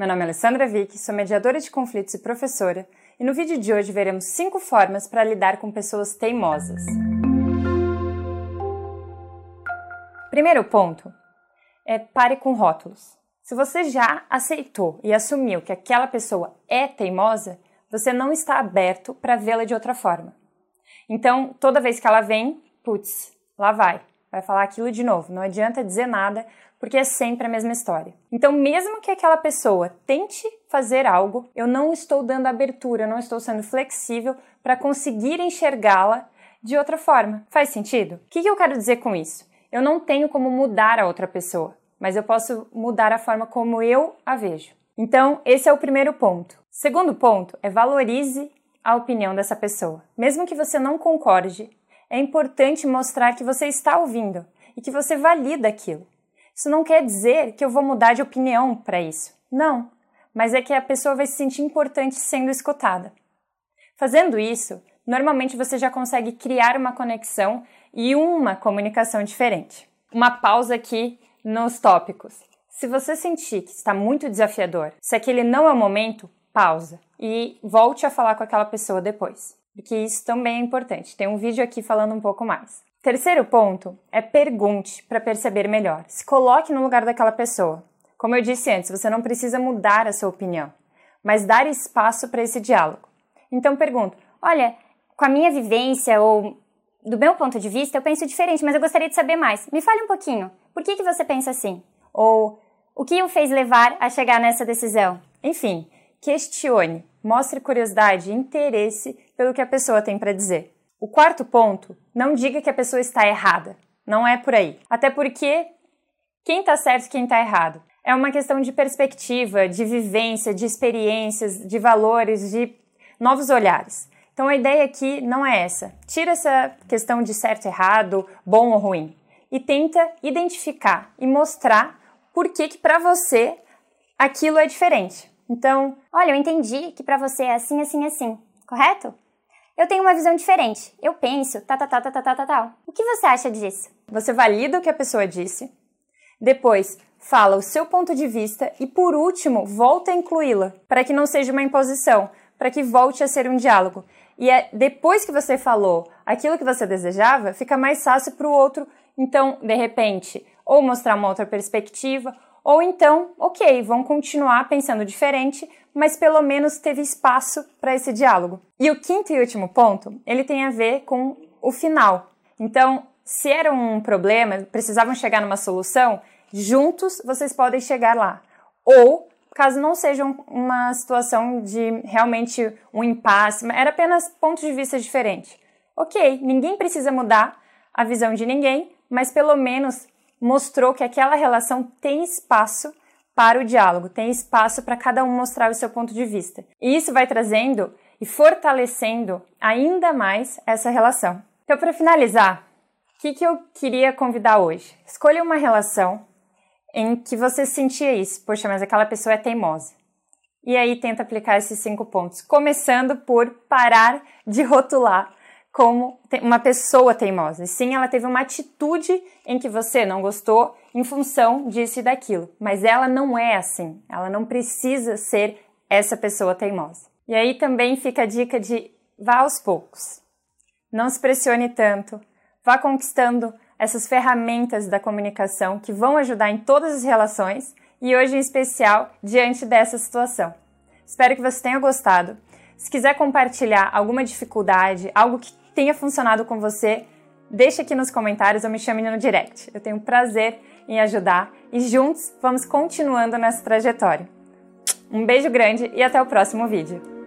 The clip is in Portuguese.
Meu nome é Alessandra Vick, sou mediadora de conflitos e professora, e no vídeo de hoje veremos 5 formas para lidar com pessoas teimosas. Primeiro ponto é pare com rótulos. Se você já aceitou e assumiu que aquela pessoa é teimosa, você não está aberto para vê-la de outra forma. Então, toda vez que ela vem, putz, lá vai, vai falar aquilo de novo. Não adianta dizer nada, porque é sempre a mesma história. Então, mesmo que aquela pessoa tente fazer algo, eu não estou dando abertura, não estou sendo flexível para conseguir enxergá-la de outra forma. Faz sentido? O que eu quero dizer com isso? Eu não tenho como mudar a outra pessoa, mas eu posso mudar a forma como eu a vejo. Então, esse é o primeiro ponto. Segundo ponto é valorize a opinião dessa pessoa. Mesmo que você não concorde, é importante mostrar que você está ouvindo e que você valida aquilo. Isso não quer dizer que eu vou mudar de opinião para isso. Não, mas é que a pessoa vai se sentir importante sendo escutada. Fazendo isso, normalmente você já consegue criar uma conexão e uma comunicação diferente. Uma pausa aqui nos tópicos. Se você sentir que está muito desafiador, se aquele não é o momento, pausa e volte a falar com aquela pessoa depois, porque isso também é importante. Tem um vídeo aqui falando um pouco mais. Terceiro ponto é pergunte para perceber melhor. Se coloque no lugar daquela pessoa. Como eu disse antes, você não precisa mudar a sua opinião, mas dar espaço para esse diálogo. Então pergunto: olha, com a minha vivência ou do meu ponto de vista, eu penso diferente, mas eu gostaria de saber mais. Me fale um pouquinho. Por que, que você pensa assim? Ou o que o fez levar a chegar nessa decisão? Enfim, Questione, mostre curiosidade interesse pelo que a pessoa tem para dizer. O quarto ponto, não diga que a pessoa está errada. Não é por aí. Até porque quem está certo e quem está errado. É uma questão de perspectiva, de vivência, de experiências, de valores, de novos olhares. Então a ideia aqui não é essa. Tira essa questão de certo e errado, bom ou ruim e tenta identificar e mostrar por que que para você aquilo é diferente. Então, olha, eu entendi que para você é assim, assim, assim, correto? Eu tenho uma visão diferente. Eu penso, tá, tá, tá, tá, tá, tá, tá, tá. O que você acha disso? Você valida o que a pessoa disse, depois fala o seu ponto de vista e, por último, volta a incluí-la, para que não seja uma imposição, para que volte a ser um diálogo. E é depois que você falou aquilo que você desejava, fica mais fácil para o outro, então, de repente, ou mostrar uma outra perspectiva, ou então, ok, vão continuar pensando diferente, mas pelo menos teve espaço para esse diálogo. E o quinto e último ponto, ele tem a ver com o final. Então, se era um problema, precisavam chegar numa solução, juntos vocês podem chegar lá. Ou, caso não seja uma situação de realmente um impasse, era apenas pontos de vista diferentes. Ok, ninguém precisa mudar a visão de ninguém, mas pelo menos mostrou que aquela relação tem espaço para o diálogo, tem espaço para cada um mostrar o seu ponto de vista. E isso vai trazendo e fortalecendo ainda mais essa relação. Então, para finalizar, o que, que eu queria convidar hoje? Escolha uma relação em que você sentia isso. Poxa, mas aquela pessoa é teimosa. E aí tenta aplicar esses cinco pontos, começando por parar de rotular como uma pessoa teimosa. E sim, ela teve uma atitude em que você não gostou em função disso e daquilo. Mas ela não é assim. Ela não precisa ser essa pessoa teimosa. E aí também fica a dica de vá aos poucos. Não se pressione tanto. Vá conquistando essas ferramentas da comunicação que vão ajudar em todas as relações e hoje em especial diante dessa situação. Espero que você tenha gostado. Se quiser compartilhar alguma dificuldade, algo que tenha funcionado com você, deixe aqui nos comentários ou me chame no direct. Eu tenho prazer em ajudar e juntos vamos continuando nessa trajetória. Um beijo grande e até o próximo vídeo.